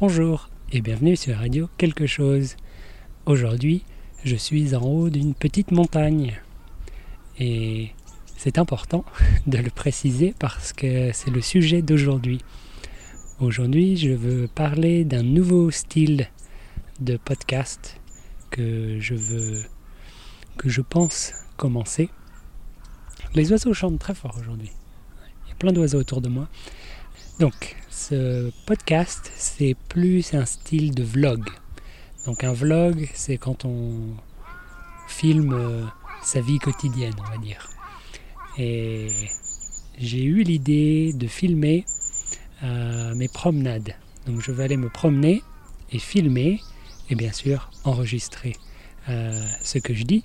Bonjour et bienvenue sur Radio Quelque chose. Aujourd'hui, je suis en haut d'une petite montagne. Et c'est important de le préciser parce que c'est le sujet d'aujourd'hui. Aujourd'hui, je veux parler d'un nouveau style de podcast que je veux que je pense commencer. Les oiseaux chantent très fort aujourd'hui. Il y a plein d'oiseaux autour de moi. Donc, ce podcast, c'est plus un style de vlog. Donc, un vlog, c'est quand on filme euh, sa vie quotidienne, on va dire. Et j'ai eu l'idée de filmer euh, mes promenades. Donc, je vais aller me promener et filmer, et bien sûr, enregistrer euh, ce que je dis.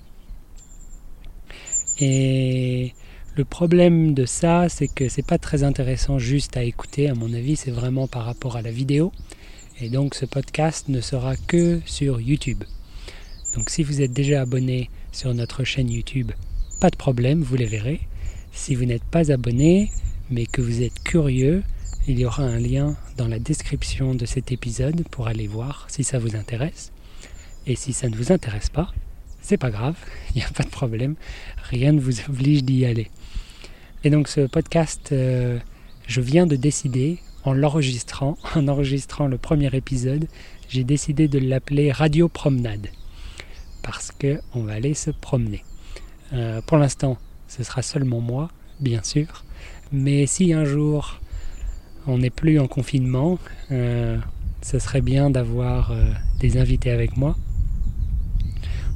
Et le problème de ça, c'est que c'est pas très intéressant juste à écouter, à mon avis, c'est vraiment par rapport à la vidéo. Et donc ce podcast ne sera que sur YouTube. Donc si vous êtes déjà abonné sur notre chaîne YouTube, pas de problème, vous les verrez. Si vous n'êtes pas abonné, mais que vous êtes curieux, il y aura un lien dans la description de cet épisode pour aller voir si ça vous intéresse. Et si ça ne vous intéresse pas, c'est pas grave, il n'y a pas de problème, rien ne vous oblige d'y aller. Et donc ce podcast, euh, je viens de décider, en l'enregistrant, en enregistrant le premier épisode, j'ai décidé de l'appeler Radio Promenade. Parce qu'on va aller se promener. Euh, pour l'instant, ce sera seulement moi, bien sûr. Mais si un jour on n'est plus en confinement, euh, ce serait bien d'avoir des invités avec moi,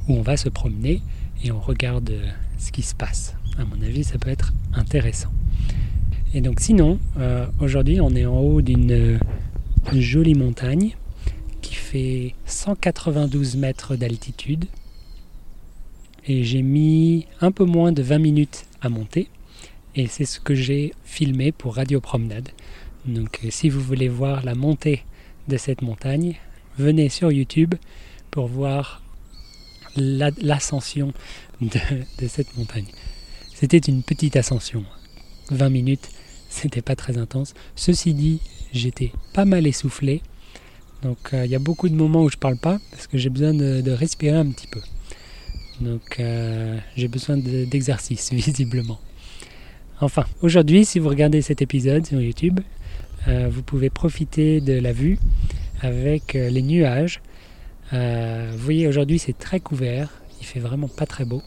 on va se promener et on regarde ce qui se passe à mon avis, ça peut être intéressant. Et donc sinon, euh, aujourd'hui, on est en haut d'une euh, jolie montagne qui fait 192 mètres d'altitude. Et j'ai mis un peu moins de 20 minutes à monter. Et c'est ce que j'ai filmé pour Radio Promenade. Donc euh, si vous voulez voir la montée de cette montagne, venez sur YouTube pour voir l'ascension de cette montagne. C'était une petite ascension. 20 minutes, c'était pas très intense. Ceci dit, j'étais pas mal essoufflé. Donc euh, il y a beaucoup de moments où je parle pas parce que j'ai besoin de, respirer un petit peu. Donc euh, j'ai besoin d'exercice visiblement. Enfin, aujourd'hui, si vous regardez cet épisode sur YouTube, euh, vous pouvez profiter de la vue avec les nuages. Vous voyez, aujourd'hui c'est très couvert, il fait vraiment pas très beau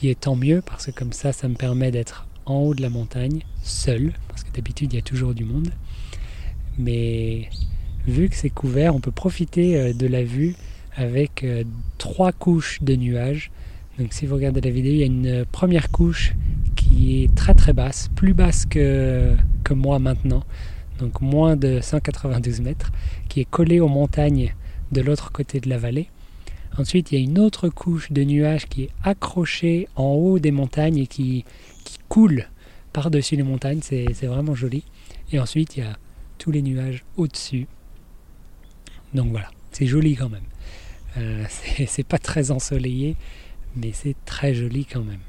qui est tant mieux parce que comme ça, ça me permet d'être en haut de la montagne, seul, parce que d'habitude il y a toujours du monde. Mais vu que c'est couvert, on peut profiter euh, de la vue avec euh, trois couches de nuages. Donc si vous regardez la vidéo, il y a une première couche qui est très très basse, plus basse que, que moi maintenant, donc moins de 192 mètres, qui est collée aux montagnes de l'autre côté de la vallée. Ensuite, il y a une autre couche de nuages qui est accrochée en haut des montagnes et qui, coule par-dessus les montagnes. C'est vraiment joli. Et ensuite, il y a tous les nuages au-dessus. Donc voilà, c'est joli quand même. Euh, c'est pas très ensoleillé, mais c'est très joli quand même.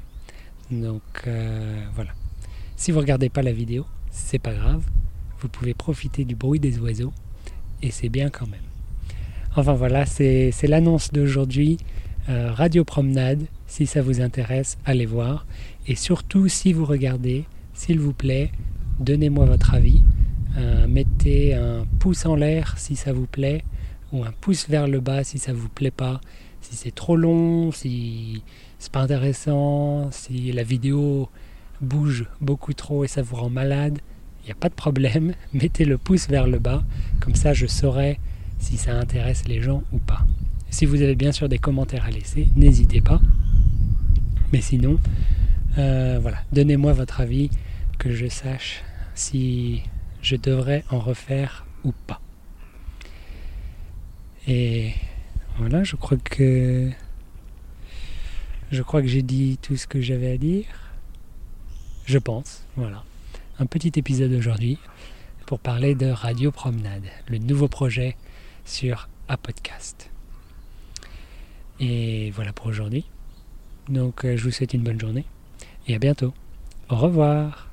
Donc euh, voilà. Si vous regardez pas la vidéo, c'est pas grave. Vous pouvez profiter du bruit des oiseaux et c'est bien quand même. Enfin voilà, c'est l'annonce d'aujourd'hui. Euh, Radio Promenade, si ça vous intéresse, allez voir. Et surtout, si vous regardez, s'il vous plaît, donnez-moi votre avis. Euh, mettez un pouce en l'air si ça vous plaît, ou un pouce vers le bas si ça vous plaît pas. Si c'est trop long, si c'est pas intéressant, si la vidéo bouge beaucoup trop et ça vous rend malade, il n'y a pas de problème. Mettez le pouce vers le bas, comme ça je saurai si ça intéresse les gens ou pas. Si vous avez bien sûr des commentaires à laisser, n'hésitez pas. Mais sinon, euh, voilà, donnez-moi votre avis, que je sache si je devrais en refaire ou pas. Et voilà, je crois que je crois que j'ai dit tout ce que j'avais à dire. Je pense, voilà. Un petit épisode aujourd'hui pour parler de Radio Promenade, le nouveau projet sur un podcast. Et voilà pour aujourd'hui. Donc euh, je vous souhaite une bonne journée et à bientôt. Au revoir.